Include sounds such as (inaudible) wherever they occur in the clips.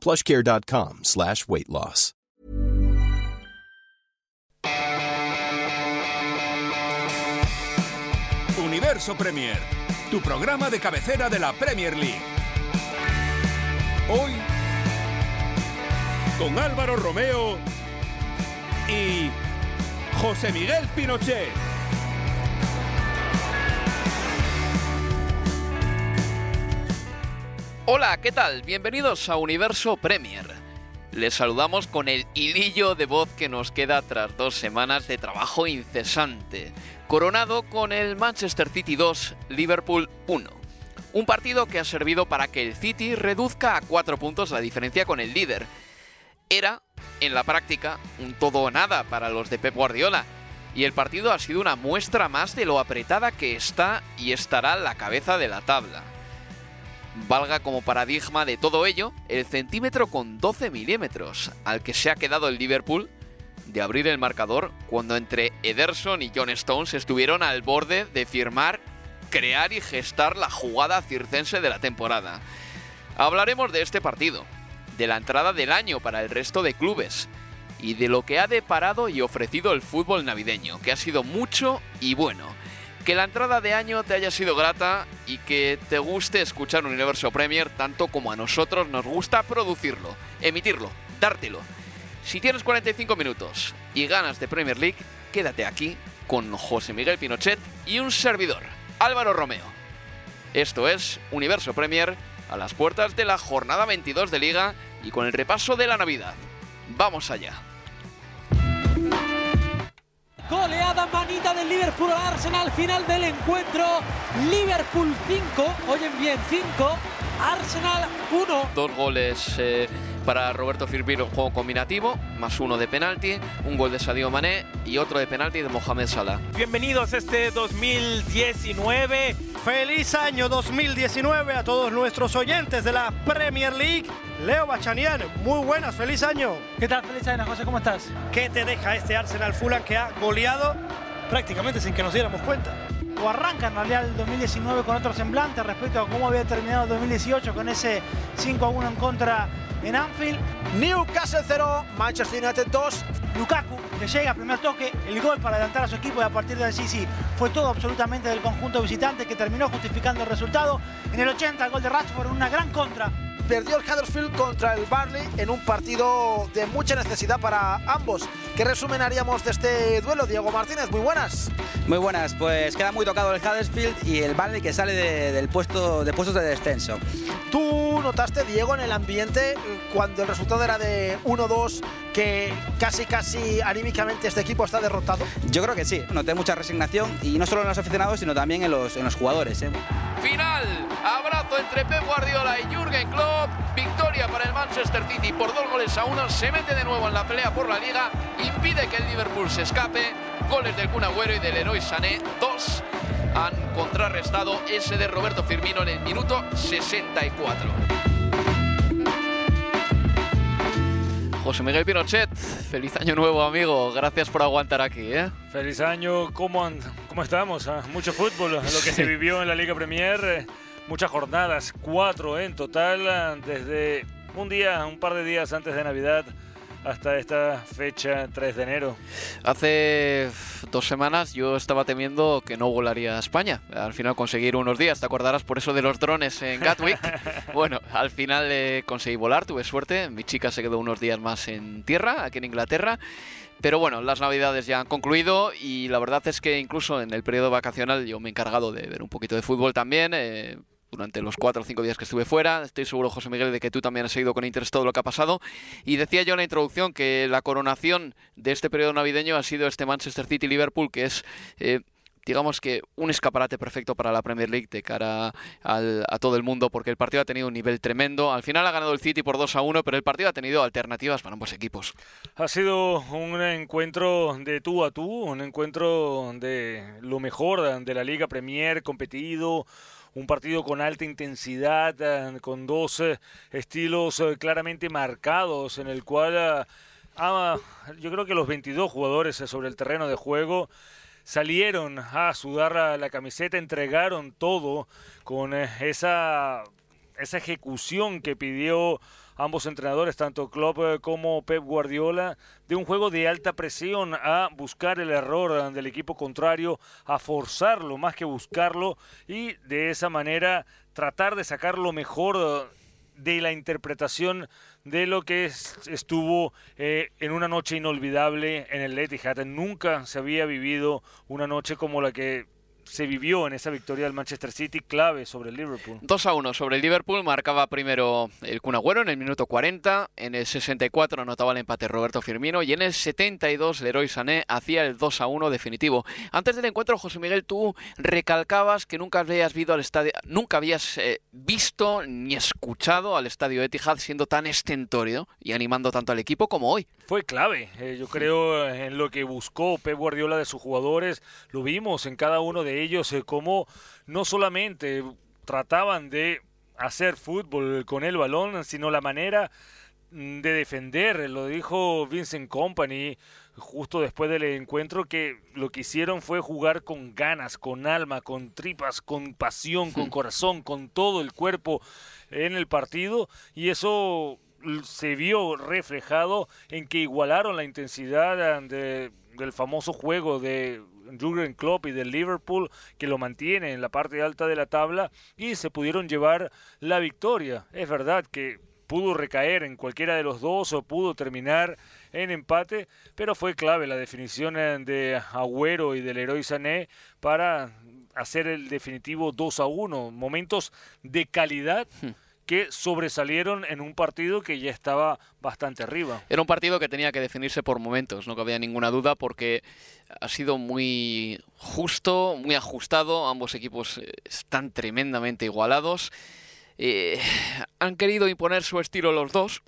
plushcare.com slash weight loss. Universo Premier, tu programa de cabecera de la Premier League. Hoy, con Álvaro Romeo y José Miguel Pinochet. Hola, ¿qué tal? Bienvenidos a Universo Premier. Les saludamos con el hilillo de voz que nos queda tras dos semanas de trabajo incesante, coronado con el Manchester City 2, Liverpool 1. Un partido que ha servido para que el City reduzca a cuatro puntos la diferencia con el líder. Era, en la práctica, un todo o nada para los de Pep Guardiola, y el partido ha sido una muestra más de lo apretada que está y estará la cabeza de la tabla. Valga como paradigma de todo ello el centímetro con 12 milímetros al que se ha quedado el Liverpool de abrir el marcador cuando entre Ederson y John Stones estuvieron al borde de firmar, crear y gestar la jugada circense de la temporada. Hablaremos de este partido, de la entrada del año para el resto de clubes y de lo que ha deparado y ofrecido el fútbol navideño, que ha sido mucho y bueno. Que la entrada de año te haya sido grata y que te guste escuchar Universo Premier tanto como a nosotros nos gusta producirlo, emitirlo, dártelo. Si tienes 45 minutos y ganas de Premier League, quédate aquí con José Miguel Pinochet y un servidor, Álvaro Romeo. Esto es Universo Premier a las puertas de la jornada 22 de Liga y con el repaso de la Navidad. Vamos allá. Goleada manita del Liverpool al Arsenal, final del encuentro. Liverpool 5, oyen bien, 5. Arsenal 1. Dos goles eh, para Roberto Firmino en juego combinativo, más uno de penalti, un gol de Sadio Mané y otro de penalti de Mohamed Salah. Bienvenidos a este 2019. Feliz año 2019 a todos nuestros oyentes de la Premier League. Leo Bachanian, muy buenas, feliz año. ¿Qué tal? Feliz año, José, ¿cómo estás? ¿Qué te deja este Arsenal Fulham que ha goleado prácticamente sin que nos diéramos cuenta? O arranca en realidad el 2019 con otro semblante respecto a cómo había terminado el 2018 con ese 5 a 1 en contra en Anfield. Newcastle 0, Manchester United 2. Lukaku, que llega, primer toque, el gol para adelantar a su equipo y a partir de allí sí, fue todo absolutamente del conjunto visitante que terminó justificando el resultado. En el 80 el gol de Rashford en una gran contra perdió el Huddersfield contra el Barley en un partido de mucha necesidad para ambos. ¿Qué resumen haríamos de este duelo, Diego Martínez? Muy buenas. Muy buenas, pues queda muy tocado el Huddersfield y el Barley que sale de, del puesto, de puestos de descenso. ¿Tú notaste, Diego, en el ambiente cuando el resultado era de 1-2 que casi casi anímicamente este equipo está derrotado? Yo creo que sí, noté mucha resignación y no solo en los aficionados, sino también en los, en los jugadores. ¿eh? Final, abrazo entre Pep Guardiola y Jürgen Klopp. Victoria para el Manchester City por dos goles a uno. Se mete de nuevo en la pelea por la liga. Impide que el Liverpool se escape. Goles del Kun Agüero y del Leroy Sané. Dos han contrarrestado ese de Roberto Firmino en el minuto 64. José Miguel Pinochet, feliz año nuevo amigo, gracias por aguantar aquí. ¿eh? Feliz año, ¿cómo, cómo estamos? Ah, mucho fútbol, lo que se vivió en la Liga Premier, eh, muchas jornadas, cuatro en total, desde un día, un par de días antes de Navidad hasta esta fecha 3 de enero. Hace dos semanas yo estaba temiendo que no volaría a España. Al final conseguir unos días, te acordarás por eso de los drones en Gatwick. (laughs) bueno, al final eh, conseguí volar, tuve suerte. Mi chica se quedó unos días más en tierra, aquí en Inglaterra. Pero bueno, las navidades ya han concluido y la verdad es que incluso en el periodo vacacional yo me he encargado de ver un poquito de fútbol también. Eh, durante los cuatro o cinco días que estuve fuera. Estoy seguro, José Miguel, de que tú también has seguido con interés todo lo que ha pasado. Y decía yo en la introducción que la coronación de este periodo navideño ha sido este Manchester City-Liverpool, que es... Eh, digamos que un escaparate perfecto para la Premier League de cara a todo el mundo, porque el partido ha tenido un nivel tremendo. Al final ha ganado el City por 2 a 1, pero el partido ha tenido alternativas para ambos equipos. Ha sido un encuentro de tú a tú, un encuentro de lo mejor de la Liga Premier, competido, un partido con alta intensidad, eh, con dos eh, estilos eh, claramente marcados, en el cual yo creo que los 22 jugadores sobre el terreno de juego salieron a sudar la camiseta, entregaron todo con esa, esa ejecución que pidió ambos entrenadores, tanto Klopp eh, como Pep Guardiola, de un juego de alta presión a buscar el error del equipo contrario, a forzarlo más que buscarlo y de esa manera tratar de sacar lo mejor de la interpretación de lo que estuvo eh, en una noche inolvidable en el Etihad. Nunca se había vivido una noche como la que se vivió en esa victoria del Manchester City clave sobre el Liverpool. 2 a 1 sobre el Liverpool, marcaba primero el Kun Agüero en el minuto 40, en el 64 anotaba el empate Roberto Firmino y en el 72 Leroy Sané hacía el 2 a 1 definitivo. Antes del encuentro, José Miguel, tú recalcabas que nunca habías visto al estadio, nunca habías eh, visto ni escuchado al estadio Etihad siendo tan estentórico y animando tanto al equipo como hoy. Fue clave, eh, yo creo en lo que buscó Pep Guardiola de sus jugadores, lo vimos en cada uno de ellos, eh, como no solamente trataban de hacer fútbol con el balón, sino la manera mm, de defender. Lo dijo Vincent Company justo después del encuentro que lo que hicieron fue jugar con ganas, con alma, con tripas, con pasión, con corazón, con todo el cuerpo en el partido y eso se vio reflejado en que igualaron la intensidad de, del famoso juego de Jurgen Klopp y del Liverpool que lo mantiene en la parte alta de la tabla y se pudieron llevar la victoria. Es verdad que pudo recaer en cualquiera de los dos o pudo terminar en empate, pero fue clave la definición eh, de Agüero y del héroe Sané para hacer el definitivo 2 a 1. Momentos de calidad. Hmm que sobresalieron en un partido que ya estaba bastante arriba. Era un partido que tenía que definirse por momentos, no cabía ninguna duda, porque ha sido muy justo, muy ajustado, ambos equipos eh, están tremendamente igualados. Eh, han querido imponer su estilo los dos,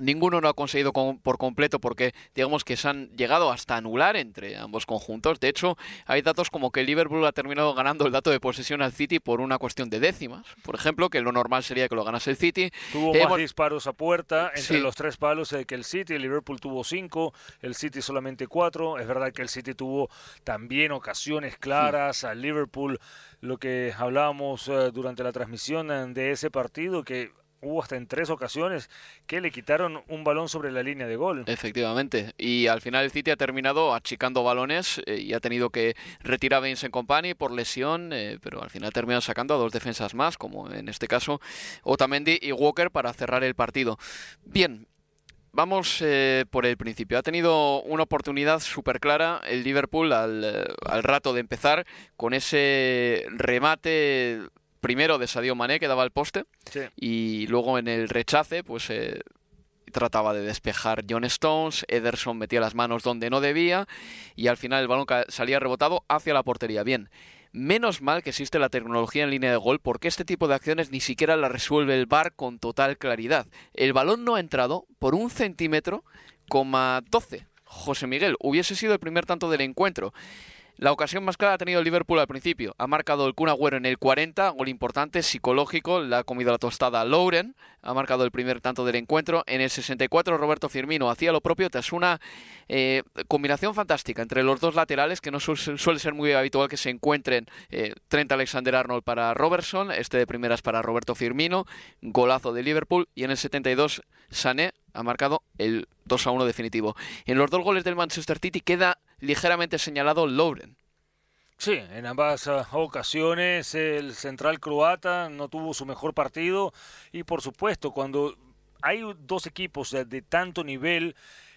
Ninguno lo ha conseguido por completo porque digamos que se han llegado hasta anular entre ambos conjuntos. De hecho, hay datos como que el Liverpool ha terminado ganando el dato de posesión al City por una cuestión de décimas. Por ejemplo, que lo normal sería que lo ganase el City. Tuvo más disparos a puerta entre los tres palos eh, que el City. El Liverpool tuvo cinco, el City solamente cuatro. Es verdad que el City tuvo también ocasiones claras al Liverpool. Lo que hablábamos eh, durante la transmisión eh, de ese partido, que hubo hasta en tres ocasiones que le quitaron un balón sobre la línea de gol. Efectivamente. Y al final el City ha terminado achicando balones eh, y ha tenido que retirar a Vincent Company por lesión, eh, pero al final ha terminado sacando a dos defensas más, como en este caso Otamendi y Walker, para cerrar el partido. Bien, Vamos eh, por el principio. Ha tenido una oportunidad súper clara el Liverpool al, al, rato de empezar con ese remate primero de Sadio Mané que daba el poste y luego en el rechace pues eh, trataba de despejar John Stones, Ederson metía las manos donde no debía y al final el balón salía rebotado hacia la portería. Bien, menos mal que existe la tecnología en línea de gol porque este tipo de acciones ni siquiera la resuelve el VAR con total claridad. El balón no ha entrado por un centímetro, coma 12. José Miguel, hubiese sido el primer tanto del encuentro. La ocasión más clara ha tenido Liverpool al principio. Ha marcado el Kun Agüero en el 40, gol importante, psicológico. Le ha comido la tostada Lauren. Ha marcado el primer tanto del encuentro. En el 64, Roberto Firmino hacía lo propio tras una eh, combinación fantástica entre los dos laterales, que no suele ser muy habitual que se encuentren. Eh, Trent Alexander-Arnold para Robertson, este de primeras para Roberto Firmino. Golazo de Liverpool. Y en el 72, Sané ha marcado el 2 a 1 definitivo. En los dos goles del Manchester City queda ligeramente señalado Lauren. Sí, en ambas uh, ocasiones el central croata no tuvo su mejor partido y por supuesto cuando hay dos equipos de tanto nivel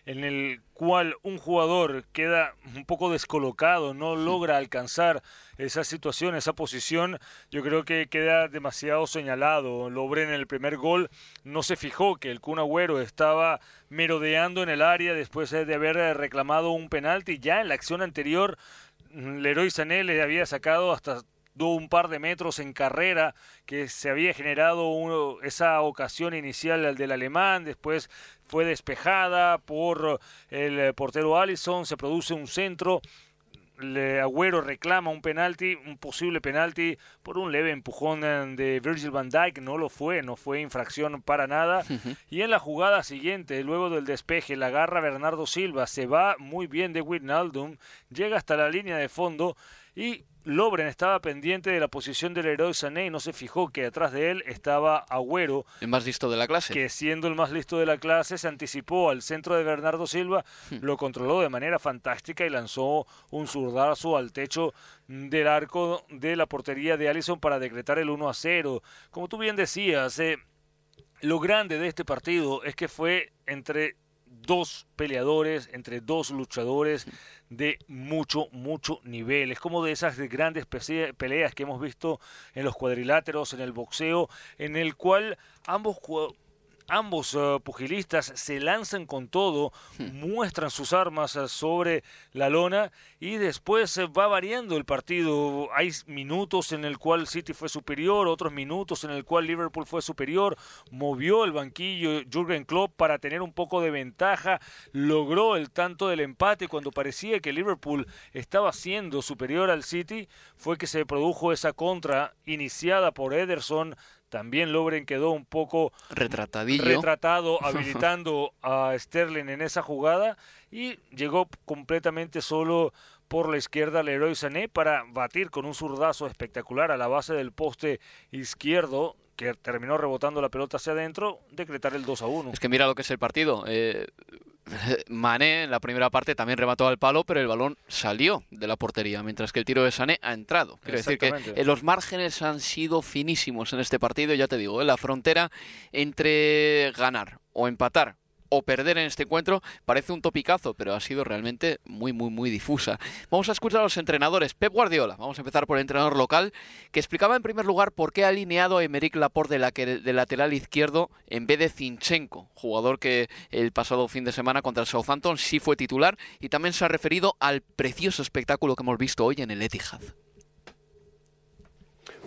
en el cual un jugador queda un poco descolocado, no logra alcanzar esa situación, esa posición, yo creo que queda demasiado señalado. Lobre en el primer gol no se fijó que el Kun Agüero estaba merodeando en el área después de haber reclamado un penalti. Ya en la acción anterior, Leroy Sané le había sacado hasta un par de metros en carrera que se había generado esa ocasión inicial del alemán, después fue despejada por el portero Allison, se produce un centro, le, Agüero reclama un penalti, un posible penalti por un leve empujón de Virgil van Dijk, no lo fue, no fue infracción para nada. Y en la jugada siguiente, luego del despeje, la agarra Bernardo Silva, se va muy bien de Wijnaldum, llega hasta la línea de fondo y Lobren estaba pendiente de la posición del héroe Sané y no se fijó que atrás de él estaba Agüero. El más listo de la clase. Que siendo el más listo de la clase se anticipó al centro de Bernardo Silva, hmm. lo controló de manera fantástica y lanzó un zurdazo al techo del arco de la portería de Allison para decretar el 1 a 0. Como tú bien decías, eh, lo grande de este partido es que fue entre dos peleadores, entre dos luchadores de mucho, mucho nivel. Es como de esas grandes peleas que hemos visto en los cuadriláteros, en el boxeo, en el cual ambos ambos eh, pugilistas se lanzan con todo, hmm. muestran sus armas eh, sobre la lona y después eh, va variando el partido. Hay minutos en el cual City fue superior, otros minutos en el cual Liverpool fue superior, movió el banquillo Jürgen Klopp para tener un poco de ventaja, logró el tanto del empate cuando parecía que Liverpool estaba siendo superior al City, fue que se produjo esa contra iniciada por Ederson también Lobren quedó un poco retratado, (laughs) habilitando a Sterling en esa jugada y llegó completamente solo por la izquierda Leroy Sané para batir con un zurdazo espectacular a la base del poste izquierdo que terminó rebotando la pelota hacia adentro, decretar el 2 a 1. Es que mira lo que es el partido. Eh, (laughs) Mané en la primera parte también remató al palo, pero el balón salió de la portería, mientras que el tiro de Sané ha entrado. Quiero decir que eh, los márgenes han sido finísimos en este partido, ya te digo, en la frontera entre ganar o empatar o perder en este encuentro parece un topicazo, pero ha sido realmente muy, muy, muy difusa. Vamos a escuchar a los entrenadores. Pep Guardiola, vamos a empezar por el entrenador local, que explicaba en primer lugar por qué ha alineado a Emerick Laporte de, la de lateral izquierdo en vez de Zinchenko, jugador que el pasado fin de semana contra el Southampton sí fue titular, y también se ha referido al precioso espectáculo que hemos visto hoy en el Etihad.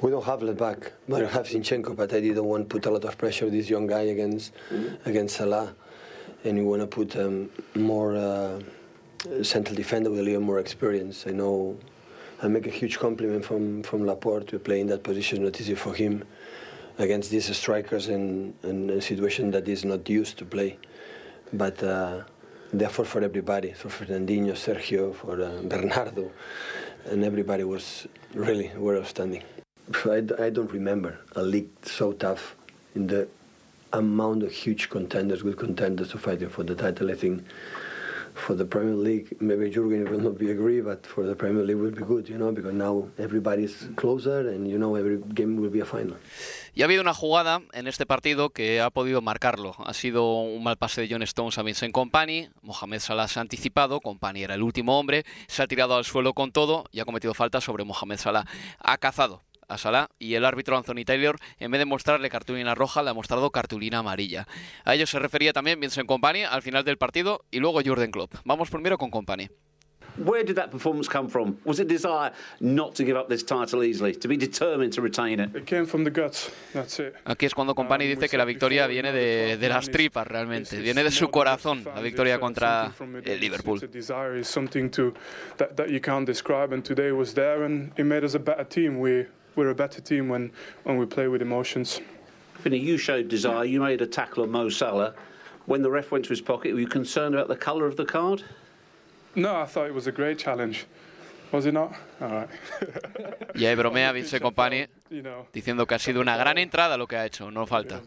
We don't have back. We have Zinchenko, but I didn't want to put a lot of pressure this young guy against against Salah. And you want to put um, more uh, central defender with a little more experience. I know I make a huge compliment from from Laporte to play in that position. Not easy for him against these strikers in, in a situation that is not used to play. But uh, therefore, for everybody, for Fernandinho, Sergio, for uh, (laughs) Bernardo, and everybody was really were outstanding. I, I don't remember a league so tough in the amount of huge contenders, good contenders to fighting for the title. I think for the Premier League, maybe Jurgen will not be agree, but for the Premier League will be good, you know, because now everybody's closer and you know every game will be a final. Y ha habido una jugada en este partido que ha podido marcarlo. Ha sido un mal pase de John Stones a Vincent Company. Mohamed Salah se ha anticipado. Company era el último hombre. Se ha tirado al suelo con todo y ha cometido falta sobre Mohamed Salah. Ha cazado a Salah y el árbitro Anthony Taylor, en vez de mostrarle cartulina roja, le ha mostrado cartulina amarilla. A ello se refería también Vincent Company al final del partido y luego Jordan Klopp. Vamos primero con Company. Where did that performance come from? Was it desire not to give up this title easily, to be determined to retain it? It came from the guts. That's it. Aquí es cuando Company dice que la victoria viene de, de las tripas realmente, viene de su corazón, la victoria contra el Liverpool. Desire is something to that, that you can't describe, and today was there, and it made us a better team. We we're a better team when, when we play with emotions. Finny, you showed desire. You made a tackle on Mo Salah. When the ref went to his pocket, were you concerned about the colour of the card? No, I thought it was a great challenge. Was it not? All right. Y ahí bromea (laughs) Vince Company diciendo que ha sido una gran entrada lo que ha hecho, no falta.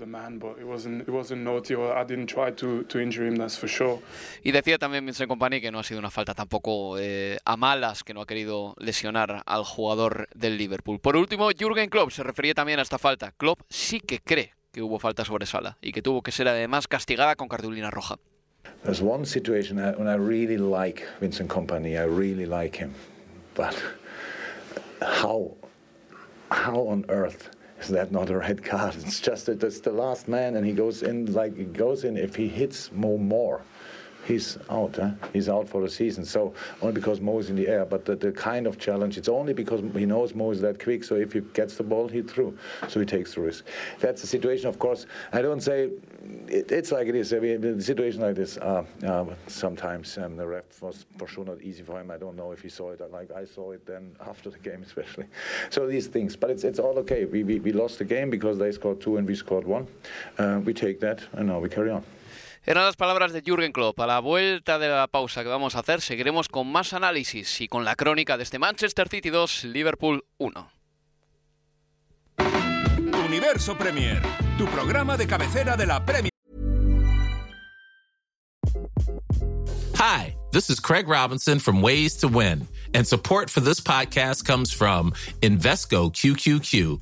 Y decía también Vincent Company que no ha sido una falta tampoco eh, a malas, que no ha querido lesionar al jugador del Liverpool. Por último, Jürgen Klopp se refería también a esta falta. Klopp sí que cree que hubo falta sobre Sala y que tuvo que ser además castigada con cartulina roja. There's one situation when I really like Vincent Company. I really like him, but how how on earth is that not a red card? It's just that it's the last man, and he goes in like he goes in. If he hits Mo more, he's out. Huh? He's out for the season. So only because Mo is in the air, but the, the kind of challenge. It's only because he knows Mo is that quick. So if he gets the ball, he threw. So he takes the risk. That's the situation. Of course, I don't say it, it's like it is. I mean, the situation like this, uh, uh, sometimes um, the ref was for sure not easy for him. I don't know if he saw it like I saw it then (laughs) after the game, especially. So these things, but it's it's all okay. We we, we lost the game because they scored two and we scored one. Uh, we take that and now we carry on. Eran las palabras de Jürgen Klopp. A la vuelta de la pausa que vamos a hacer, seguiremos con más análisis y con la crónica de este Manchester City 2, Liverpool 1. Universo Premier, tu programa de cabecera de la Premier. Hi, this is Craig Robinson from Ways to Win, and support for this podcast comes from Invesco QQQ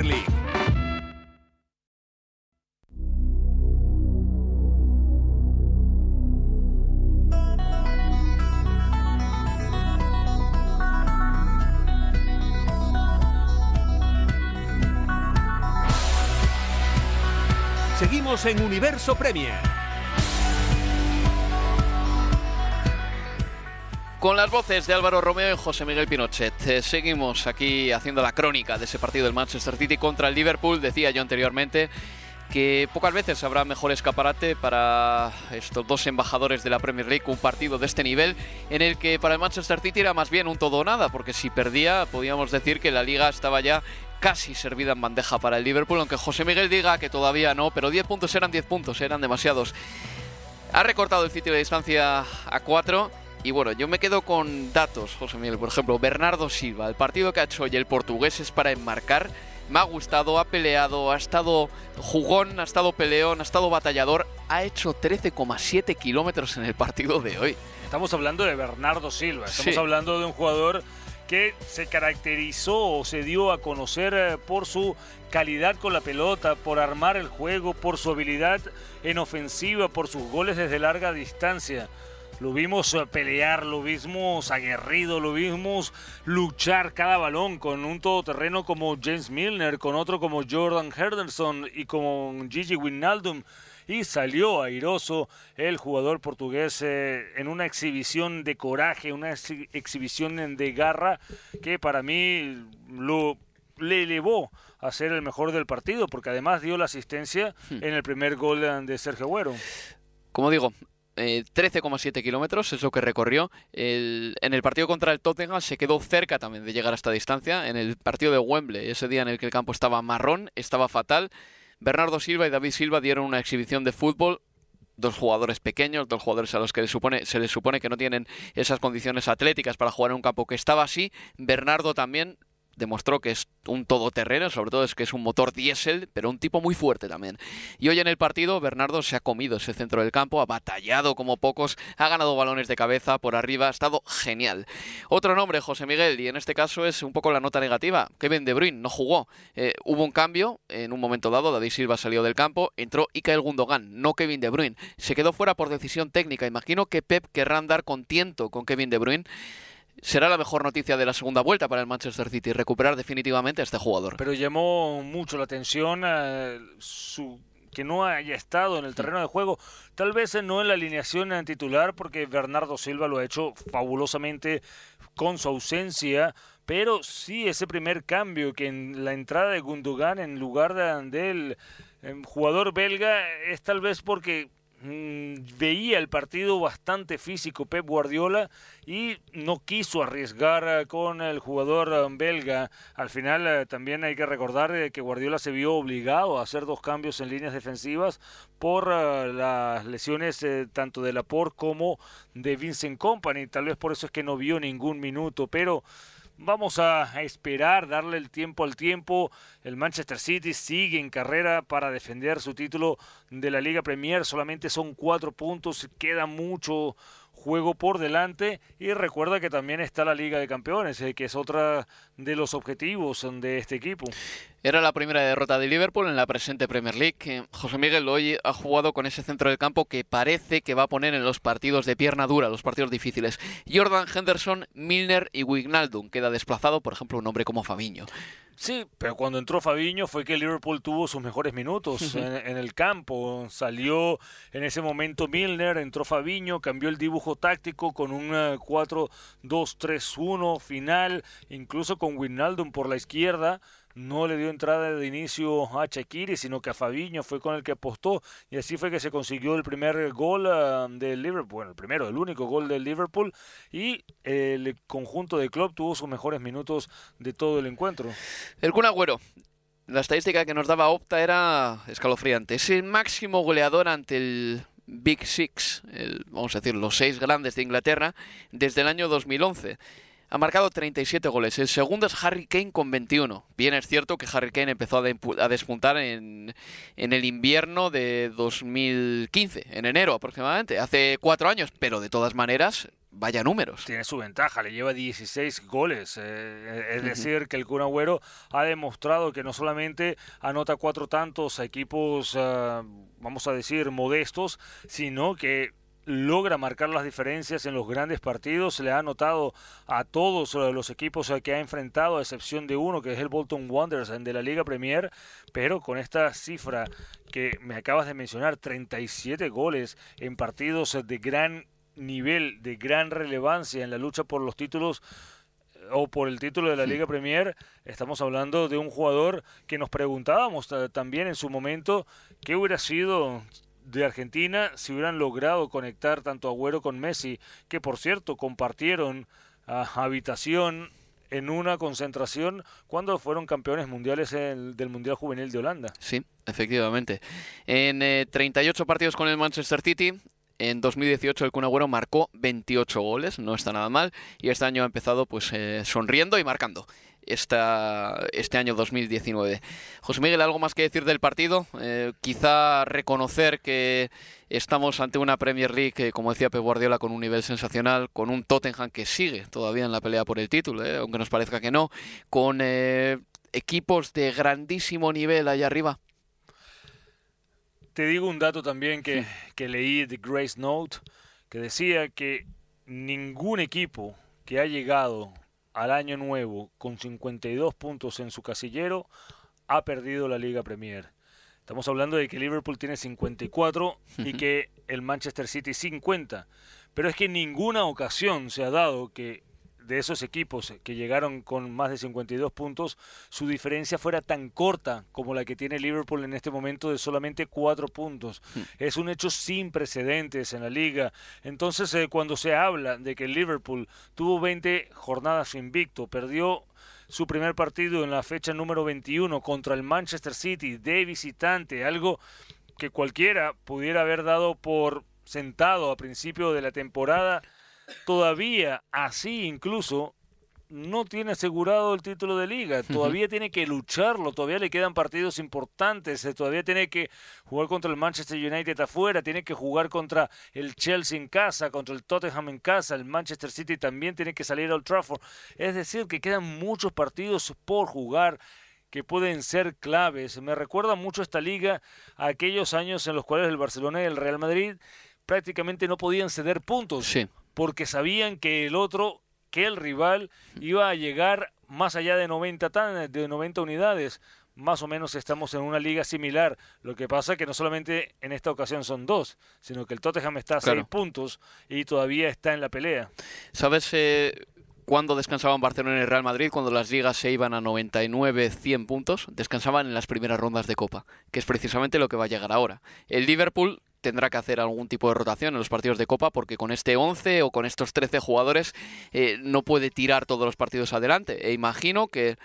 League. Seguimos en Universo Premier. Con las voces de Álvaro Romeo y José Miguel Pinochet, eh, seguimos aquí haciendo la crónica de ese partido del Manchester City contra el Liverpool. Decía yo anteriormente que pocas veces habrá mejor escaparate para estos dos embajadores de la Premier League, un partido de este nivel en el que para el Manchester City era más bien un todo o nada, porque si perdía podíamos decir que la liga estaba ya casi servida en bandeja para el Liverpool, aunque José Miguel diga que todavía no, pero 10 puntos eran 10 puntos, eran demasiados. Ha recortado el City la distancia a 4 y bueno, yo me quedo con datos, José Miguel. Por ejemplo, Bernardo Silva, el partido que ha hecho hoy el portugués es para enmarcar. Me ha gustado, ha peleado, ha estado jugón, ha estado peleón, ha estado batallador. Ha hecho 13,7 kilómetros en el partido de hoy. Estamos hablando de Bernardo Silva, estamos Sí. hablando de un jugador que se caracterizó o se dio a conocer eh, por su calidad con la pelota, por armar el juego, por su habilidad en ofensiva, por sus goles desde larga distancia. Lo vimos eh, pelear, lo vimos aguerrido, lo vimos luchar cada balón con un todoterreno como James Milner, con otro como Jordan Henderson y con Gigi Wijnaldum. Y salió airoso el jugador portugués eh, en una exhibición de coraje, una exhi- exhibición de garra que para mí lo le elevó a ser el mejor del partido, porque además dio la asistencia en el primer gol eh, de Sergio Agüero. Como digo, 13,7 kilómetros es lo que recorrió. en el partido contra el Tottenham se quedó cerca también de llegar a esta distancia. En el partido de Wembley, ese día en el que el campo estaba marrón, estaba fatal. Bernardo Silva y David Silva dieron una exhibición de fútbol dos jugadores pequeños, dos jugadores a los que se les supone que no tienen esas condiciones atléticas para jugar en un campo que estaba así. Bernardo también demostró que es un todoterreno, sobre todo es que es un motor diésel, pero un tipo muy fuerte también. Y hoy en el partido Bernardo se ha comido ese centro del campo, ha batallado como pocos, ha ganado balones de cabeza por arriba, ha estado genial. Otro nombre, José Miguel, y en este caso es un poco la nota negativa. Kevin De Bruyne no jugó. Eh, hubo un cambio en un momento dado, David Silva salió del campo, entró Ikael Gundogan, no Kevin De Bruyne. Se quedó fuera por decisión técnica. Imagino que Pep querrá andar contento con Kevin De Bruyne será la mejor noticia de la segunda vuelta para el Manchester City, recuperar definitivamente a este jugador. Pero llamó mucho la atención eh, su que no haya estado en el terreno de juego, tal vez no en la alineación titular, porque Bernardo Silva lo ha hecho fabulosamente con su ausencia, pero sí ese primer cambio que en la entrada de Gundogan en lugar de, del em, jugador belga es tal vez porque Mm, veía el partido bastante físico Pep Guardiola y no quiso arriesgar eh, con el jugador eh, belga. Al final eh, también hay que recordar que Guardiola se vio obligado a hacer dos cambios en líneas defensivas por las lesiones tanto de Laporte como de Vincent Company. Tal vez por eso es que no vio ningún minuto, pero Vamos a esperar, darle el tiempo al tiempo. El Manchester City sigue en carrera para defender su título de la Liga Premier. Solamente son cuatro puntos, queda mucho juego por delante y recuerda que también está la Liga de Campeones, eh, que es otra de los objetivos de este equipo. Era la primera derrota de Liverpool en la presente Premier League. José Miguel hoy ha jugado con ese centro del campo que parece que va a poner en los partidos de pierna dura, los partidos difíciles. Jordan Henderson, Milner y Wignaldum. Queda desplazado, por ejemplo, un hombre como Fabiño. Sí, pero cuando entró Fabiño fue que Liverpool tuvo sus mejores minutos en, en, el campo. Salió en ese momento Milner, entró Fabiño, cambió el dibujo táctico con un 4-2-3-1 final, incluso con Wijnaldum por la izquierda no le dio entrada de inicio a Shakiri, sino que a Fabiño fue con el que apostó y así fue que se consiguió el primer gol uh, del Liverpool, bueno, el primero, el único gol del Liverpool y el conjunto de club tuvo sus mejores minutos de todo el encuentro. El Kun Agüero, la estadística que nos daba Opta era escalofriante. Es el máximo goleador ante el Big Six, vamos a decir, los seis grandes de Inglaterra, desde el año 2011 ha marcado 37 goles. El segundo es Harry Kane con 21. Bien es cierto que Harry Kane empezó a, despuntar en, en, el invierno de 2015, en enero aproximadamente, hace cuatro años, pero de todas maneras, vaya números. Tiene su ventaja, le lleva 16 goles. Eh, es decir, que el Kun Agüero ha demostrado que no solamente anota cuatro tantos a equipos, eh, vamos a decir, modestos, sino que logra marcar las diferencias en los grandes partidos. Se le ha notado a todos los equipos que ha enfrentado, a excepción de uno, que es el Bolton Wanderers de la Liga Premier, pero con esta cifra que me acabas de mencionar, 37 goles en partidos de gran nivel, de gran relevancia en la lucha por los títulos eh, o por el título de la Liga Premier, estamos hablando de un jugador que nos preguntábamos también en su momento qué hubiera sido de Argentina si hubieran logrado conectar tanto Agüero con Messi, que por cierto compartieron ah, habitación en una concentración cuando fueron campeones mundiales del Mundial Juvenil de Holanda. Sí, efectivamente. En 38 eh, partidos con el Manchester City, en 2018 el Kun marcó 28 goles, no está nada mal, y este año ha empezado pues eh, sonriendo y marcando este año 2019. José Miguel, ¿algo más que decir del partido? Eh, quizá reconocer que estamos ante una Premier League, como decía Pep Guardiola, con un nivel sensacional, con un Tottenham que sigue todavía en la pelea por el título, eh, aunque nos parezca que no, con equipos de grandísimo nivel allá arriba. Te digo un dato también que, que leí de Grace Note, que decía que ningún equipo que ha llegado al año nuevo con 52 puntos en su casillero, ha perdido la Liga Premier. Estamos hablando de que Liverpool tiene 54 y que el Manchester City 50. Pero es que en ninguna ocasión se ha dado que de esos equipos que llegaron con más de 52 puntos, su diferencia fuera tan corta como la que tiene Liverpool en este momento de solamente 4 puntos. Hmm. Es un hecho sin precedentes en la liga. Entonces, eh, cuando se habla de que Liverpool tuvo 20 jornadas invicto, perdió su primer partido en la fecha número 21 contra el Manchester City de visitante, algo que cualquiera pudiera haber dado por sentado a principio de la temporada, todavía así incluso no tiene asegurado el título de liga, todavía tiene que lucharlo, todavía le quedan partidos importantes, eh, todavía tiene que jugar contra el Manchester United afuera, tiene que jugar contra el Chelsea en casa, contra el Tottenham en casa, el Manchester City también tiene que salir al Trafford. Es decir, que quedan muchos partidos por jugar que pueden ser claves. Me recuerda mucho esta liga a aquellos años en los cuales el Barcelona y el Real Madrid prácticamente no podían ceder puntos. Porque sabían que el otro que el rival iba a llegar más allá de 90, tan, de 90 unidades. Más o menos estamos en una liga similar. Lo que pasa es que no solamente en esta ocasión son dos, sino que el Tottenham está a seis puntos y todavía está en la pelea. ¿Sabes eh, cuándo descansaban Barcelona y el Real Madrid? Cuando las ligas se iban a 99, 100 puntos. Descansaban en las primeras rondas de Copa, que es precisamente lo que va a llegar ahora. El Liverpool tendrá que hacer algún tipo de rotación en los partidos de Copa porque con este 11 o con estos 13 jugadores eh, no puede tirar todos los partidos adelante. E imagino que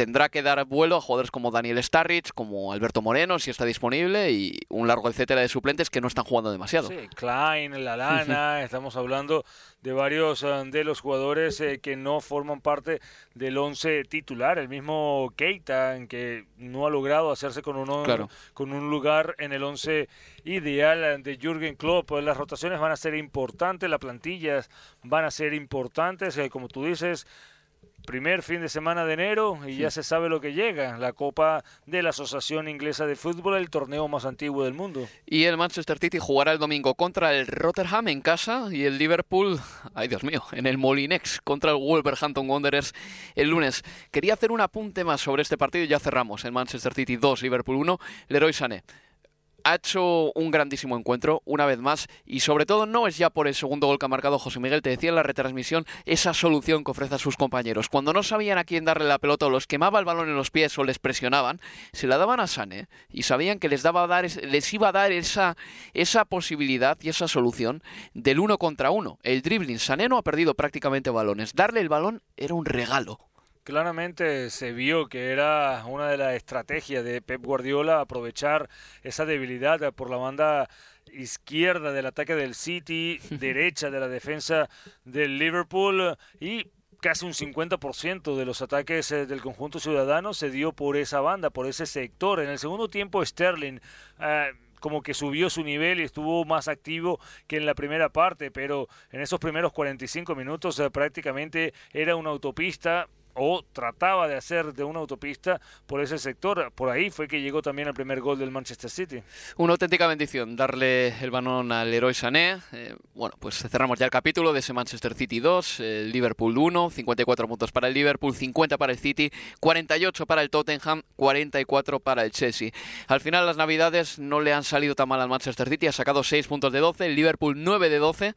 tendrá que dar vuelo a jugadores como Daniel Starrich, como Alberto Moreno, si está disponible, y un largo etcétera de suplentes que no están jugando demasiado. Sí, Klein, Lalana, (laughs) estamos hablando de varios eh, de los jugadores eh, que no forman parte del once titular. El mismo Keita, que no ha logrado hacerse con un, con un lugar en el once ideal de Jürgen Klopp. Pues las rotaciones van a ser importantes, las plantillas van a ser importantes, eh, como tú dices primer fin de semana de enero y ya se sabe lo que llega, la Copa de la Asociación Inglesa de Fútbol, el torneo más antiguo del mundo. Y el Manchester City jugará el domingo contra el Rotterdam en casa y el Liverpool, ay Dios mío, en el Molinex contra el Wolverhampton Wanderers el lunes. Quería hacer un apunte más sobre este partido y ya cerramos. El Manchester City 2, Liverpool 1, Leroy Sané ha hecho un grandísimo encuentro, una vez más, y sobre todo no es ya por el segundo gol que ha marcado José Miguel, te decía en la retransmisión, esa solución que ofrece a sus compañeros. Cuando no sabían a quién darle la pelota o los quemaba el balón en los pies o les presionaban, se la daban a Sane y sabían que les, daba a dar, les iba a dar esa, esa posibilidad y esa solución del uno contra uno. El dribbling, Sané no ha perdido prácticamente balones. Darle el balón era un regalo. Claramente se vio que era una de las estrategias de Pep Guardiola aprovechar esa debilidad por la banda izquierda del ataque del City, (laughs) derecha de la defensa del Liverpool y casi un 50% de los ataques eh, del conjunto ciudadano se dio por esa banda, por ese sector. En el segundo tiempo Sterling eh, como que subió su nivel y estuvo más activo que en la primera parte, pero en esos primeros 45 minutos eh, prácticamente era una autopista o trataba de hacer de una autopista por ese sector. Por ahí fue que llegó también el primer gol del Manchester City. Una auténtica bendición darle el balón al héroe Sané. Eh, bueno, pues cerramos ya el capítulo de ese Manchester City 2, el Liverpool 1, 54 puntos para el Liverpool, 50 para el City, 48 para el Tottenham, 44 para el Chelsea. Al final las navidades no le han salido tan mal al Manchester City, ha sacado 6 puntos de 12, el Liverpool 9 de 12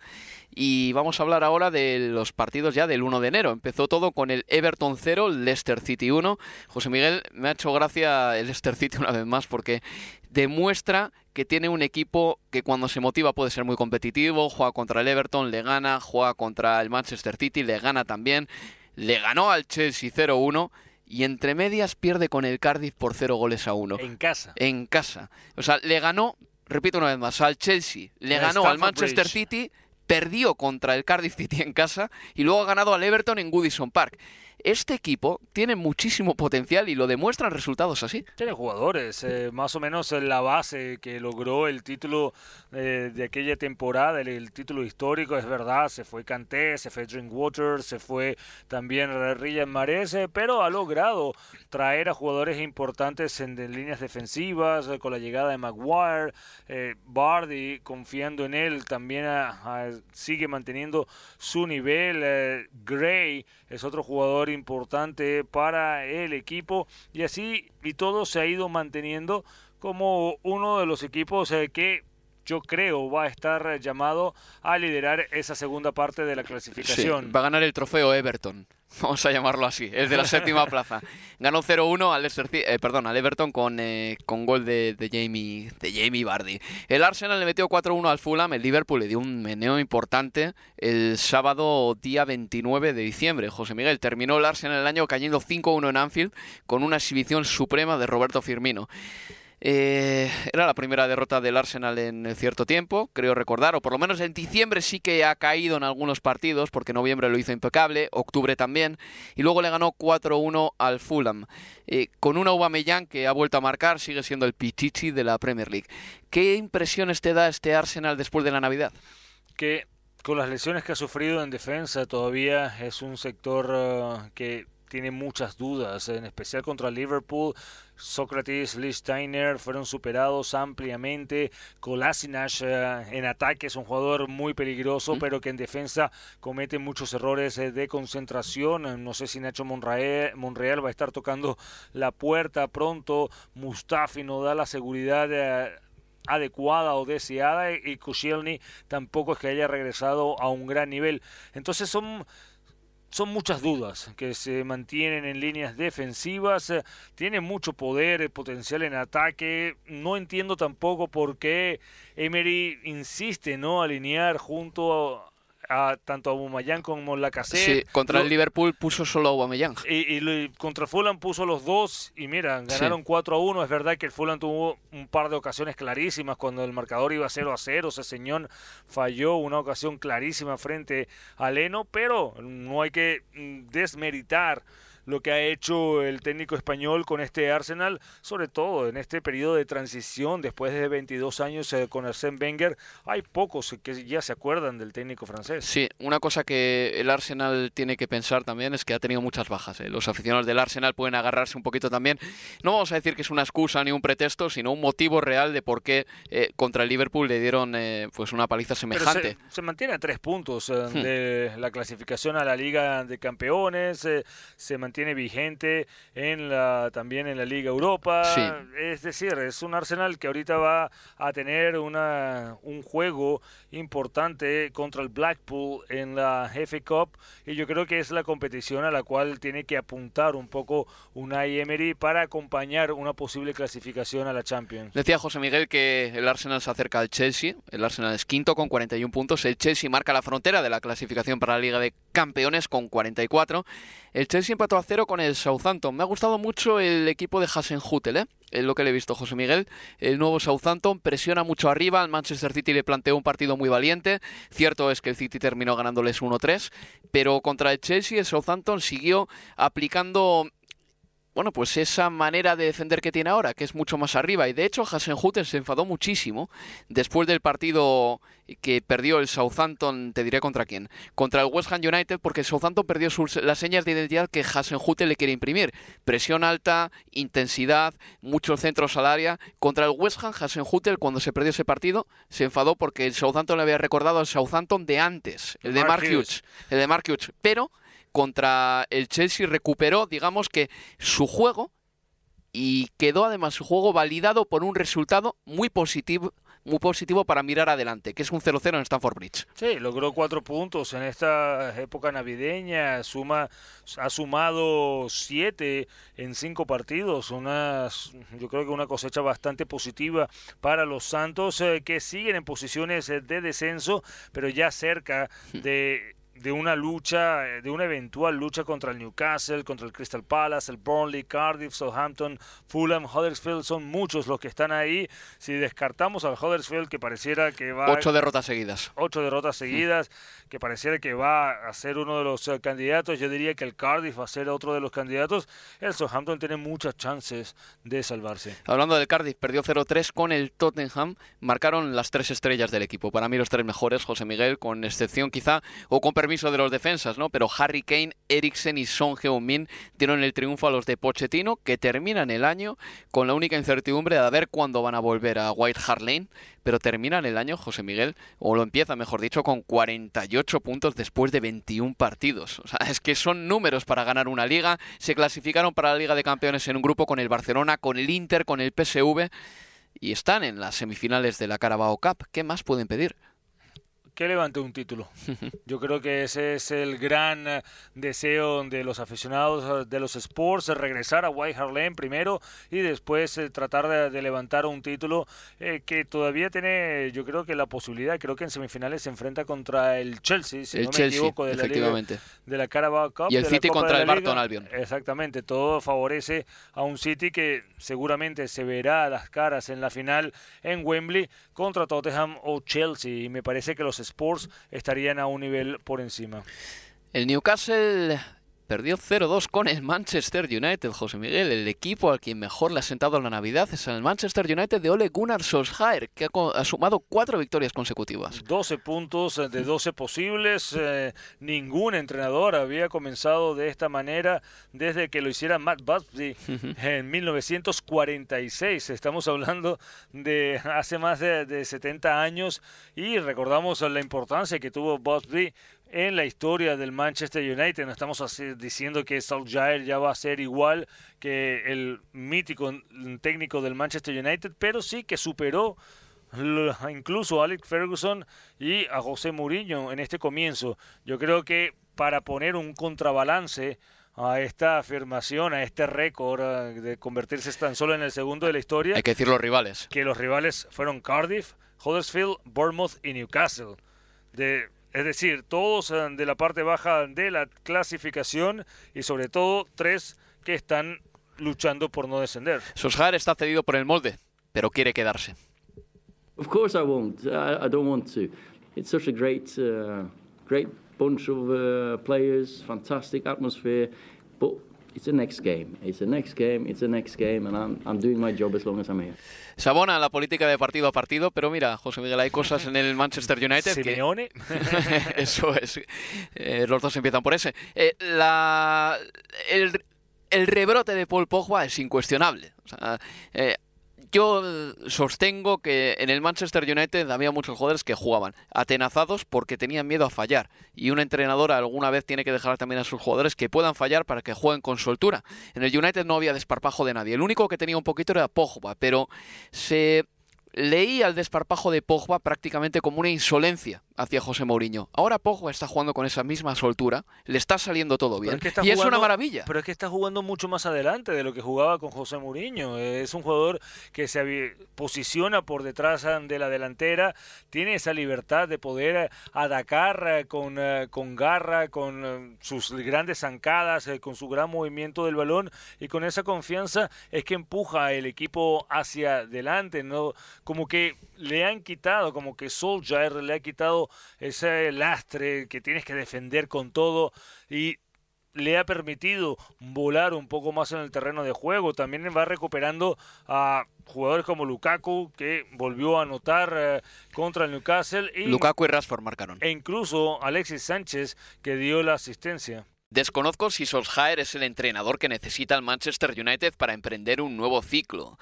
y vamos a hablar ahora de los partidos ya del 1 de enero. Empezó todo con el Everton 0, Leicester City 1. José Miguel, me ha hecho gracia el Leicester City una vez más porque demuestra que tiene un equipo que cuando se motiva puede ser muy competitivo, juega contra el Everton, le gana, juega contra el Manchester City, le gana también, le ganó al Chelsea 0-1 y entre medias pierde con el Cardiff por 0 goles a 1. En casa. En casa. O sea, le ganó, repito una vez más, al Chelsea, le ganó al Manchester City perdió contra el Cardiff City en casa y luego ha ganado al Everton en Goodison Park. Este equipo tiene muchísimo potencial y lo demuestran resultados así. Tiene jugadores, eh, más o menos en la base que logró el título eh, de aquella temporada, el, título histórico, es verdad, se fue Canté, se fue Drinkwater, se fue también Rilla Marese, pero ha logrado traer a jugadores importantes en, líneas defensivas, eh, con la llegada de Maguire, Bardi confiando en él, también sigue manteniendo su nivel, Gray es otro jugador importante para el equipo. Y así y todo se ha ido manteniendo como uno de los equipos eh, que yo creo va a estar llamado a liderar esa segunda parte de la clasificación. va a ganar el trofeo Everton. (laughs) Vamos a llamarlo así, el de la séptima (laughs) plaza. Ganó 0-1 al, eh, perdón, al Everton con, eh, con gol de, de, Jamie, de Jamie Vardy. El Arsenal le metió 4-1 al Fulham, el Liverpool le dio un meneo importante el sábado día 29 de diciembre. José Miguel terminó el Arsenal el año cayendo 5-1 en Anfield con una exhibición suprema de Roberto Firmino. Eh, era la primera derrota del Arsenal en cierto tiempo, creo recordar, o por lo menos en diciembre sí que ha caído en algunos partidos, porque noviembre lo hizo impecable, octubre también, y luego le ganó 4-1 al Fulham. Eh, con una Aubameyang que ha vuelto a marcar, sigue siendo el pichichi de la Premier League. ¿Qué impresiones te da este Arsenal después de la Navidad? Que con las lesiones que ha sufrido en defensa todavía es un sector uh, que tiene muchas dudas, en especial contra Liverpool. Sócrates, Lee Steiner fueron superados ampliamente. Kolasinac eh, en ataque es un jugador muy peligroso, pero que en defensa comete muchos errores eh, de concentración. No sé si Nacho Monreal, Monreal va a estar tocando la puerta pronto. Mustafi no da la seguridad. Eh, adecuada o deseada y Koscielny tampoco es que haya regresado a un gran nivel. Entonces son son muchas dudas que se mantienen en líneas defensivas, eh, tiene mucho poder, potencial en ataque, no entiendo tampoco por qué Emery insiste no alinear junto a tanto a Aubameyang como Lacazette. Sí, contra el Liverpool puso solo a Aubameyang. Y, y, contra Fulham puso los dos y mira, ganaron 4 a 1. Es verdad que el Fulham tuvo un par de ocasiones clarísimas cuando el marcador iba 0 a 0. señor falló una ocasión clarísima frente a Leno, pero no hay que mm, desmeritar lo que ha hecho el técnico español con este Arsenal, sobre todo en este periodo de transición después de 22 años eh, con Arsène Wenger. Hay pocos que ya se acuerdan del técnico francés. Sí, una cosa que el Arsenal tiene que pensar también es que ha tenido muchas bajas. Eh. Los aficionados del Arsenal pueden agarrarse un poquito también. No vamos a decir que es una excusa ni un pretexto, sino un motivo real de por qué eh, contra el Liverpool le dieron pues una paliza semejante. Se, mantiene a tres puntos hmm. de la clasificación a la Liga de Campeones, se mantiene tiene vigente en la también en la Liga Europa. Es decir, es un Arsenal que ahorita va a tener una, un juego importante contra el Blackpool en la FA Cup. Y yo creo que es la competición a la cual tiene que apuntar un poco Unai Emery para acompañar una posible clasificación a la Champions. Decía José Miguel que el Arsenal se acerca al Chelsea, el Arsenal es quinto con 41 puntos, el Chelsea marca la frontera de la clasificación para la Liga de Campeones con 44 el Chelsea empató a cero con el Southampton. Me ha gustado mucho el equipo de Hasenhutel, ¿eh? Es lo que le he visto, José Miguel. El nuevo Southampton presiona mucho arriba. Al Manchester City le planteó un partido muy valiente. Cierto es que el City terminó ganándoles 1-3, pero contra el Chelsea el Southampton siguió aplicando bueno, pues esa manera de defender que tiene ahora, que es mucho más arriba. Y de hecho, Hasenhutel se enfadó muchísimo después del partido que perdió el Southampton, te diré contra quién, contra el West Ham United, porque el Southampton perdió las señas de identidad que Hasenhutel le quiere imprimir. Presión alta, intensidad, muchos centros al área. Contra el West Ham, Hasenhutel, cuando se perdió ese partido, se enfadó porque el Southampton le había recordado al Southampton de antes, el de Mark Hughes, el de Mark Hughes. Pero contra el Chelsea recuperó, digamos que su juego y quedó además su juego validado por un resultado muy positivo muy positivo para mirar adelante, que es un 0-0 en Stamford Bridge. Sí, logró cuatro puntos en esta época navideña, suma, ha sumado siete en cinco partidos, una, yo creo que una cosecha bastante positiva para los Santos, eh, que siguen en posiciones de descenso, pero ya cerca hmm. de de una lucha, eh, de una eventual lucha contra el Newcastle, contra el Crystal Palace, el Burnley, Cardiff, Southampton, Fulham, Huddersfield, son muchos los que están ahí. Si descartamos al Huddersfield, que pareciera que va... Ocho derrotas seguidas. Ocho derrotas seguidas, que pareciera que va a ser uno de los eh, candidatos, yo diría que el Cardiff va a ser otro de los candidatos. El Southampton tiene muchas chances de salvarse. Hablando del Cardiff, perdió 0-3 con el Tottenham, marcaron las tres estrellas del equipo. Para mí los tres mejores, José Miguel, con excepción quizá, o con permiso de los defensas, ¿no? Pero Harry Kane, Eriksen y Son Heung-min dieron el triunfo a los de Pochettino, que terminan el año con la única incertidumbre de ver cuándo van a volver a White Hart Lane, pero terminan el año, José Miguel, o lo empieza, mejor dicho, con 48 puntos después de 21 partidos. O sea, es que son números para ganar una liga. Se clasificaron para la Liga de Campeones en un grupo con el Barcelona, con el Inter, con el PSV y están en las semifinales de la Carabao Cup. ¿Qué más pueden pedir? Que levante un título. (laughs) Yo creo que ese es el gran eh, deseo de los aficionados eh, de los sports, regresar a White Hart Lane primero y después eh, tratar de, levantar un título que todavía tiene, yo creo que la posibilidad, creo que en semifinales se enfrenta contra el Chelsea, si no me equivoco, de la, de la Carabao Cup. Y el City contra el Barton Albion. Exactamente, todo favorece a un City que seguramente se verá las caras en la final en Wembley contra Tottenham o Chelsea y me parece que los Sports estarían a un nivel por encima. El Newcastle Perdió 0-2 con el Manchester United, José Miguel. El equipo al quien mejor le ha sentado la Navidad es el Manchester United de Ole Gunnar Solskjaer, que ha, sumado cuatro victorias consecutivas. 12 puntos de 12 posibles. Eh, ningún entrenador había comenzado de esta manera desde que lo hiciera Matt Busby en 1946. Estamos hablando de hace más de, de 70 años y recordamos la importancia que tuvo Busby en la historia del Manchester United. No estamos diciendo que Solskjaer ya va a ser igual que el mítico técnico del Manchester United, pero sí que superó incluso a Alex Ferguson y a José Mourinho en este comienzo. Yo creo que para poner un contrabalance a esta afirmación, a este récord de convertirse tan solo en el segundo de la historia. Hay que decir los rivales. Que los rivales fueron Cardiff, Huddersfield, Bournemouth y Newcastle. De es decir, todos eh, de la parte baja de la clasificación y sobre todo tres que están luchando por no descender. Solskjaer está cedido por el molde, pero quiere quedarse. Of course I won't. I, don't want to. It's such a great, uh, great bunch of uh, players, fantastic atmosphere, but it's the next game. It's the next game. It's the next game, and I'm, I'm doing my job as long as I'm here. Se abona la política de partido a partido, pero mira, José Miguel, hay cosas en el Manchester United Simeone. que... (laughs) Eso es. Eh, los dos empiezan por ese. Eh, la... el, el rebrote de Paul Pogba es incuestionable. O sea, eh, yo sostengo que en el Manchester United había muchos jugadores que jugaban atenazados porque tenían miedo a fallar. Y un entrenador alguna vez tiene que dejar también a sus jugadores que puedan fallar para que jueguen con soltura. En el United no había desparpajo de nadie. El único que tenía un poquito era Pogba, pero se leía el desparpajo de Pogba prácticamente como una insolencia hacia José Mourinho. Ahora Pogba está jugando con esa misma soltura, le está saliendo todo bien y es una maravilla. Pero es que está jugando mucho más adelante de lo que jugaba con José Mourinho. Es un jugador que se posiciona por detrás de la delantera, tiene esa libertad de poder atacar eh, con, eh, con garra, con eh, sus grandes zancadas, con su gran movimiento del balón y con esa confianza es que empuja el equipo hacia adelante, no como que le han quitado, como que Solskjaer le ha quitado ese lastre que tienes que defender con todo y le ha permitido volar un poco más en el terreno de juego. También va recuperando a jugadores como Lukaku, que volvió a anotar eh, contra el Newcastle. Y, Lukaku y Rashford marcaron. E incluso Alexis Sánchez, que dio la asistencia. Desconozco si Solskjaer es el entrenador que necesita el Manchester United para emprender un nuevo ciclo.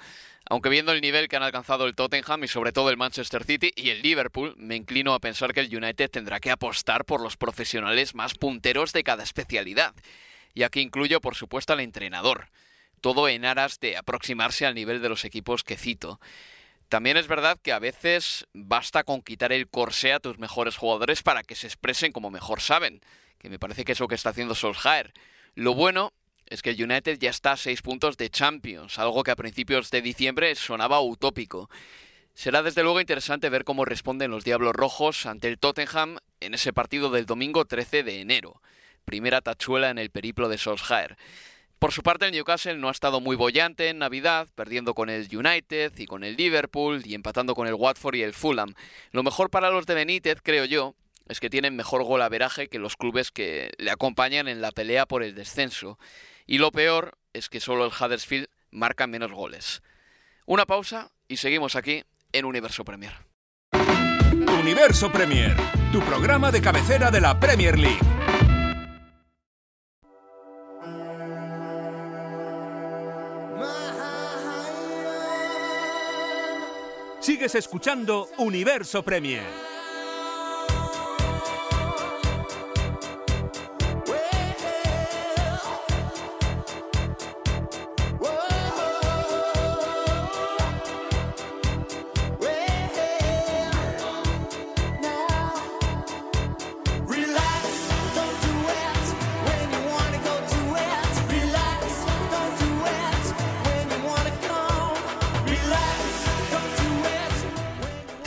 Aunque viendo el nivel que han alcanzado el Tottenham y sobre todo el Manchester City y el Liverpool, me inclino a pensar que el United tendrá que apostar por los profesionales más punteros de cada especialidad. Y aquí incluyo, por supuesto, al entrenador. Todo en aras de aproximarse al nivel de los equipos que cito. También es verdad que a veces basta con quitar el corsé a tus mejores jugadores para que se expresen como mejor saben que me parece que es lo que está haciendo Solskjaer. Lo bueno es que el United ya está a seis puntos de Champions, algo que a principios de diciembre sonaba utópico. Será desde luego interesante ver cómo responden los Diablos Rojos ante el Tottenham en ese partido del domingo 13 de enero, primera tachuela en el periplo de Solskjaer. Por su parte, el Newcastle no ha estado muy bollante en Navidad, perdiendo con el United y con el Liverpool y empatando con el Watford y el Fulham. Lo mejor para los de Benítez, creo yo, es que tienen mejor golaveraje que los clubes que le acompañan en la pelea por el descenso. Y lo peor es que solo el Huddersfield marca menos goles. Una pausa y seguimos aquí en Universo Premier. Universo Premier, tu programa de cabecera de la Premier League. Sigues escuchando Universo Premier.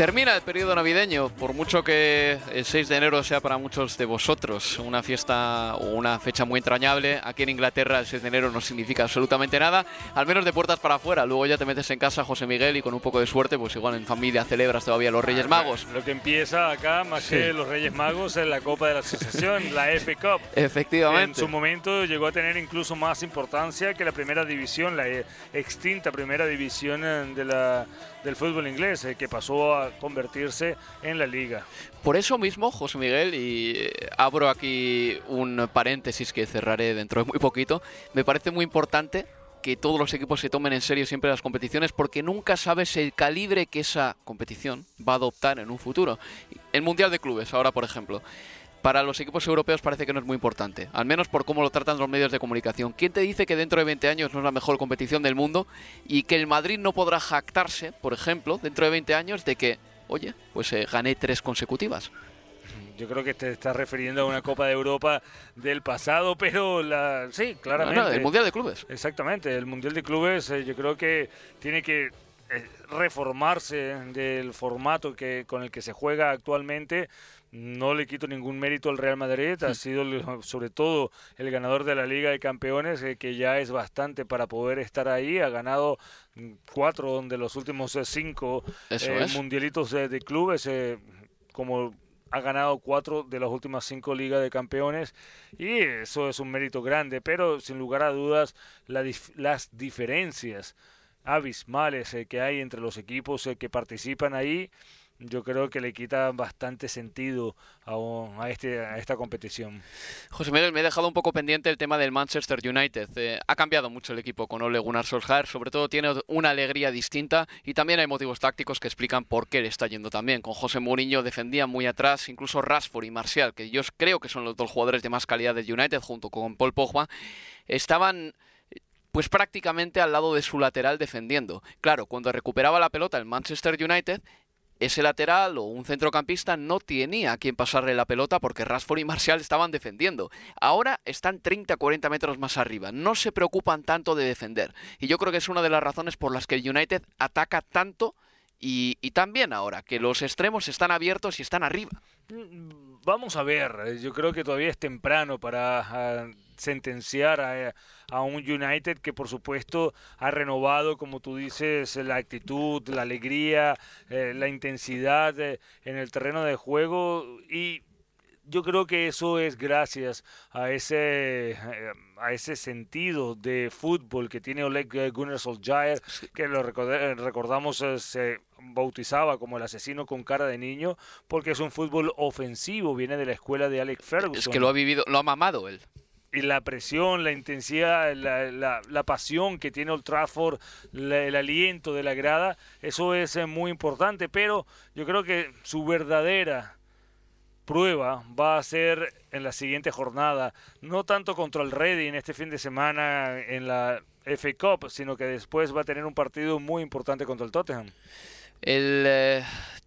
Termina el periodo navideño, por mucho que el 6 de enero sea para muchos de vosotros una fiesta o una fecha muy entrañable, aquí en Inglaterra el 6 de enero no significa absolutamente nada, al menos de puertas para afuera. Luego ya te metes en casa, José Miguel, y con un poco de suerte, pues igual en familia celebras todavía los Reyes Magos. Lo que empieza acá, más que los Reyes Magos, es la Copa de la Asociación, la (laughs) F Cup. Efectivamente. En su momento llegó a tener incluso más importancia que la primera división, la extinta primera división eh, de la, del fútbol inglés, eh, que pasó a convertirse en la liga. Por eso mismo, José Miguel, y eh, abro aquí un paréntesis que cerraré dentro de muy poquito, me parece muy importante que todos los equipos se tomen en serio siempre las competiciones porque nunca sabes el calibre que esa competición va a adoptar en un futuro. El Mundial de Clubes, ahora por ejemplo para los equipos europeos parece que no es muy importante, al menos por cómo lo tratan los medios de comunicación. ¿Quién te dice que dentro de 20 años no es la mejor competición del mundo y que el Madrid no podrá jactarse, por ejemplo, dentro de 20 años de que, oye, pues eh, gané tres consecutivas? Yo creo que te estás refiriendo a una Copa de Europa del pasado, pero la sí, claramente. el Mundial de Clubes. Exactamente, el Mundial de Clubes eh, yo creo que tiene que eh, reformarse del formato que con el que se juega actualmente no le quito ningún mérito al Real Madrid, ha sido sobre todo el ganador de la Liga de Campeones, eh, que ya es bastante para poder estar ahí, ha ganado mm, cuatro de los últimos eh, cinco eh, mundialitos de clubes, como ha ganado cuatro de las últimas cinco ligas de campeones y eso es un mérito grande, pero sin lugar a dudas las diferencias abismales que hay entre los equipos que participan ahí yo creo que le quita bastante sentido a, este, a esta competición. José Miguel, me he dejado un poco pendiente el tema del Manchester United. Eh, ha cambiado mucho el equipo con Ole Gunnar Solskjaer, sobre todo tiene una alegría distinta y también hay motivos tácticos que explican por qué le está yendo también. Con José Mourinho defendía muy atrás, incluso Rashford y Martial, que yo creo que son los dos jugadores de más calidad del United, junto con Paul Pogba, estaban pues prácticamente al lado de su lateral defendiendo. Claro, cuando recuperaba la pelota el Manchester United, ese lateral o un centrocampista no tenía a quien pasarle la pelota porque Rashford y Martial estaban defendiendo. Ahora están 30-40 metros más arriba. No se preocupan tanto de defender. Y yo creo que es una de las razones por las que el United ataca tanto y, y también ahora, que los extremos están abiertos y están arriba. Vamos a ver, yo creo que todavía es temprano para ah, sentenciar a, un United que por supuesto ha renovado, como tú dices, la actitud, la alegría, eh, la intensidad eh, en el terreno de juego y yo creo que eso es gracias a ese eh, a ese sentido de fútbol que tiene Oleg Gunnar Solskjaer, que lo recordamos se bautizaba como el asesino con cara de niño, porque es un fútbol ofensivo, viene de la escuela de Alex Ferguson. Es que lo ha vivido, lo ha mamado él y la presión, la intensidad, la, la, pasión que tiene Old Trafford, el aliento de la grada, eso es eh, muy importante, pero yo creo que su verdadera prueba va a ser en la siguiente jornada, no tanto contra el Reading este fin de semana en la FA Cup, sino que después va a tener un partido muy importante contra el Tottenham. El eh,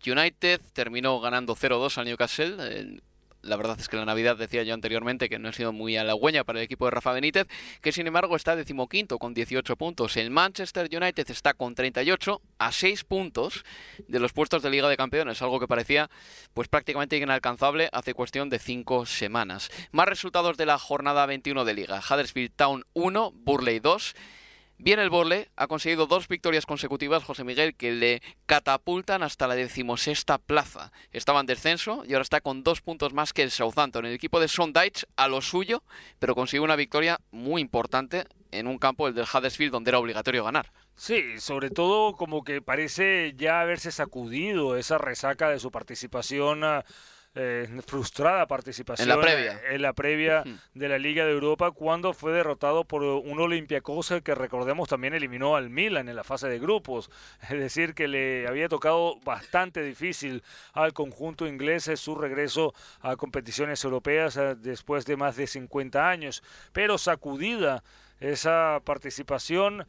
United terminó ganando 0-2 al Newcastle la verdad es que la Navidad decía yo anteriormente que no ha sido muy halagüeña para el equipo de Rafa Benítez, que sin embargo está decimoquinto con 18 puntos. El Manchester United está con 38 a 6 puntos de los puestos de Liga de Campeones, algo que parecía pues prácticamente inalcanzable hace cuestión de 5 semanas. Más resultados de la jornada 21 de Liga. Huddersfield Town 1, Burley 2. Bien el Borle ha conseguido dos victorias consecutivas, José Miguel, que le catapultan hasta la decimosexta plaza. Estaba en descenso y ahora está con dos puntos más que el Southampton. El equipo de Sondage a lo suyo, pero consigue una victoria muy importante en un campo, el del Huddersfield, donde era obligatorio ganar. Sí, sobre todo como que parece ya haberse sacudido esa resaca de su participación. Ah, eh, frustrada participación en la previa, en la previa de la Liga de Europa cuando fue derrotado por un Olympiacos que recordemos también eliminó al Milan en la fase de grupos. (laughs) Es decir, que le había tocado bastante difícil al conjunto inglés su regreso a competiciones europeas eh, después de más de 50 años. Pero sacudida esa participación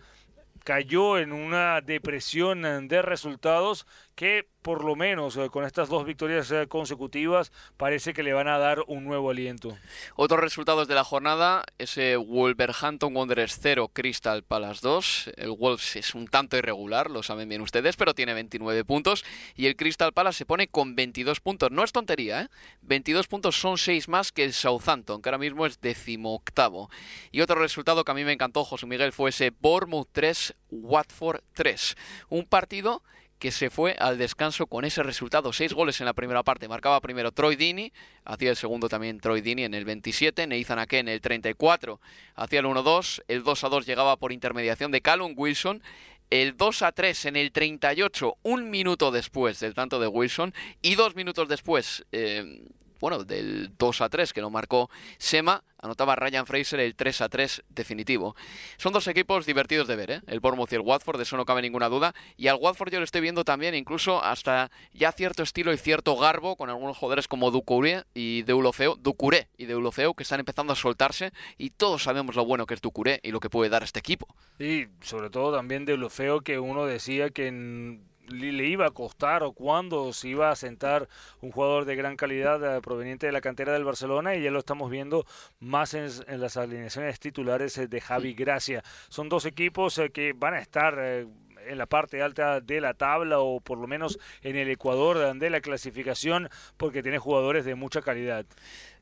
cayó en una depresión de resultados que por lo menos eh, con estas dos victorias eh, consecutivas parece que le van a dar un nuevo aliento. Otros resultados de la jornada, ese Wolverhampton Wanderers 0, Crystal Palace 2. El Wolves es un tanto irregular, lo saben bien ustedes, pero tiene 29 puntos y el Crystal Palace se pone con 22 puntos. No es tontería, ¿eh? 22 puntos son 6 más que el Southampton, que ahora mismo es decimoctavo. Y otro resultado que a mí me encantó, José Miguel, fue ese Bournemouth 3, Watford 3. Un partido que se fue al descanso con ese resultado. Seis goles en la primera parte. Marcaba primero Troy Dini, hacía el segundo también Troy Dini en el 27, Nathan Ake en el 34, hacía el 1-2, el 2-2 llegaba por intermediación de Callum Wilson, el 2-3 en el 38, un minuto después del tanto de Wilson, y dos minutos después... Eh, bueno, del 2 a 3 que lo marcó Sema, anotaba Ryan Fraser el 3 a 3 definitivo. Son dos equipos divertidos de ver, ¿eh? el Bournemouth y el Watford, de eso no cabe ninguna duda. Y al Watford yo lo estoy viendo también, incluso hasta ya cierto estilo y cierto garbo, con algunos jugadores como Ducouré y Deulofeu, Ducuré y Deulofeu, que están empezando a soltarse. Y todos sabemos lo bueno que es Ducuré y lo que puede dar este equipo. Y sobre todo también Deulofeu, que uno decía que le iba a costar o cuándo se iba a sentar un jugador de gran calidad eh, proveniente de la cantera del Barcelona y ya lo estamos viendo más en, las alineaciones titulares eh, de Javi Gracia. Son dos equipos eh, que van a estar en la parte alta de la tabla o por lo menos en el Ecuador de la clasificación porque tiene jugadores de mucha calidad.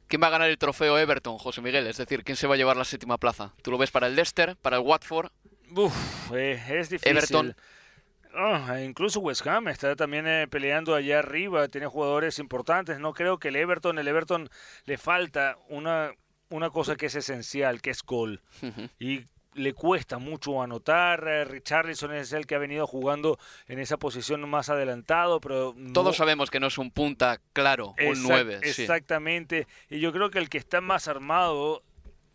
¿Quién va a ganar el trofeo Everton, José Miguel? Es decir, ¿quién se va a llevar la séptima plaza? ¿Tú lo ves para el Leicester, para el Watford? Uf, es difícil. Everton. Ah, incluso West Ham está también eh, peleando allá arriba, tiene jugadores importantes. No creo que el Everton, el Everton le falta una, una cosa que es esencial, que es gol. Y le cuesta mucho anotar. Eh, Richarlison es el que ha venido jugando en esa posición más adelantado, pero todos sabemos que no es un punta claro, un 9. Exactamente. Y yo creo que el que está más armado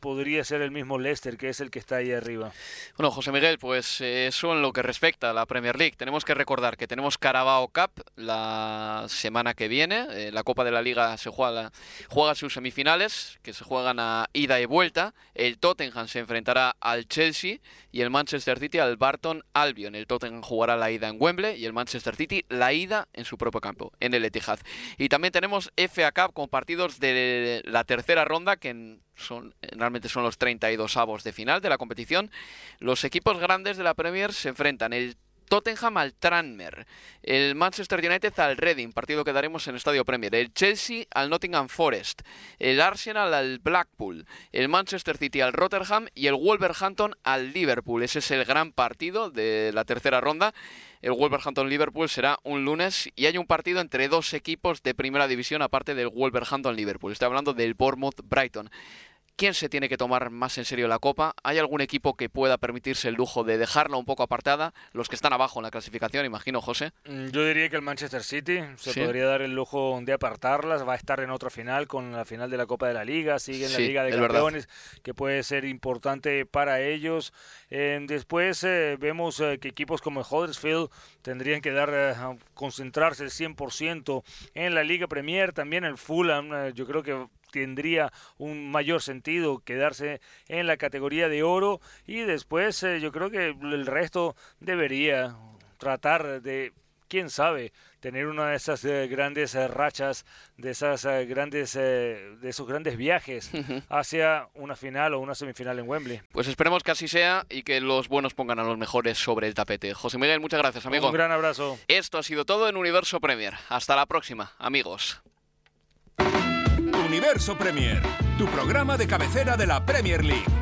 podría ser el mismo Leicester, que es el que está ahí arriba. Bueno, José Miguel, pues eh, eso en lo que respecta a la Premier League. Tenemos que recordar que tenemos Carabao Cup la semana que viene. Eh, la Copa de la Liga se juega, juega sus semifinales, que se juegan a ida y vuelta. El Tottenham se enfrentará al Chelsea y el Manchester City al Barton Albion. El Tottenham jugará la ida en Wembley y el Manchester City la ida en su propio campo, en el Etihad. Y también tenemos FA Cup con partidos de la tercera ronda que son realmente son los 32 avos de final de la competición. Los equipos grandes de la Premier se enfrentan el Tottenham al Tranmer, el Manchester United al Reading, partido que daremos en Estadio Premier, el Chelsea al Nottingham Forest, el Arsenal al Blackpool, el Manchester City al Rotterdam y el Wolverhampton al Liverpool. Ese es el gran partido de la tercera ronda. El Wolverhampton-Liverpool será un lunes y hay un partido entre dos equipos de primera división aparte del Wolverhampton-Liverpool. Estoy hablando del Bournemouth-Brighton. ¿Quién se tiene que tomar más en serio la Copa? ¿Hay algún equipo que pueda permitirse el lujo de dejarla un poco apartada? Los que están abajo en la clasificación, imagino, José. Mm, yo diría que el Manchester City se podría dar el lujo de apartarlas. Va a estar en otra final con la final de la Copa de la Liga. Sigue en la Liga de Campeones, que puede ser importante para ellos. después eh, vemos eh, que equipos como el Huddersfield tendrían que dar eh, concentrarse el 100% en la Liga Premier. También el Fulham, yo creo que tendría un mayor sentido quedarse en la categoría de oro y después eh, yo creo que el resto debería tratar de quién sabe tener una de esas eh, grandes eh, rachas de esas grandes de esos grandes viajes (laughs) hacia una final o una semifinal en Wembley. Pues esperemos que así sea y que los buenos pongan a los mejores sobre el tapete. José Miguel, muchas gracias, amigo. Un gran abrazo. Esto ha sido todo en Universo Premier. Hasta la próxima, amigos. Universo Premier, tu programa de cabecera de la Premier League.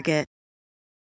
Target.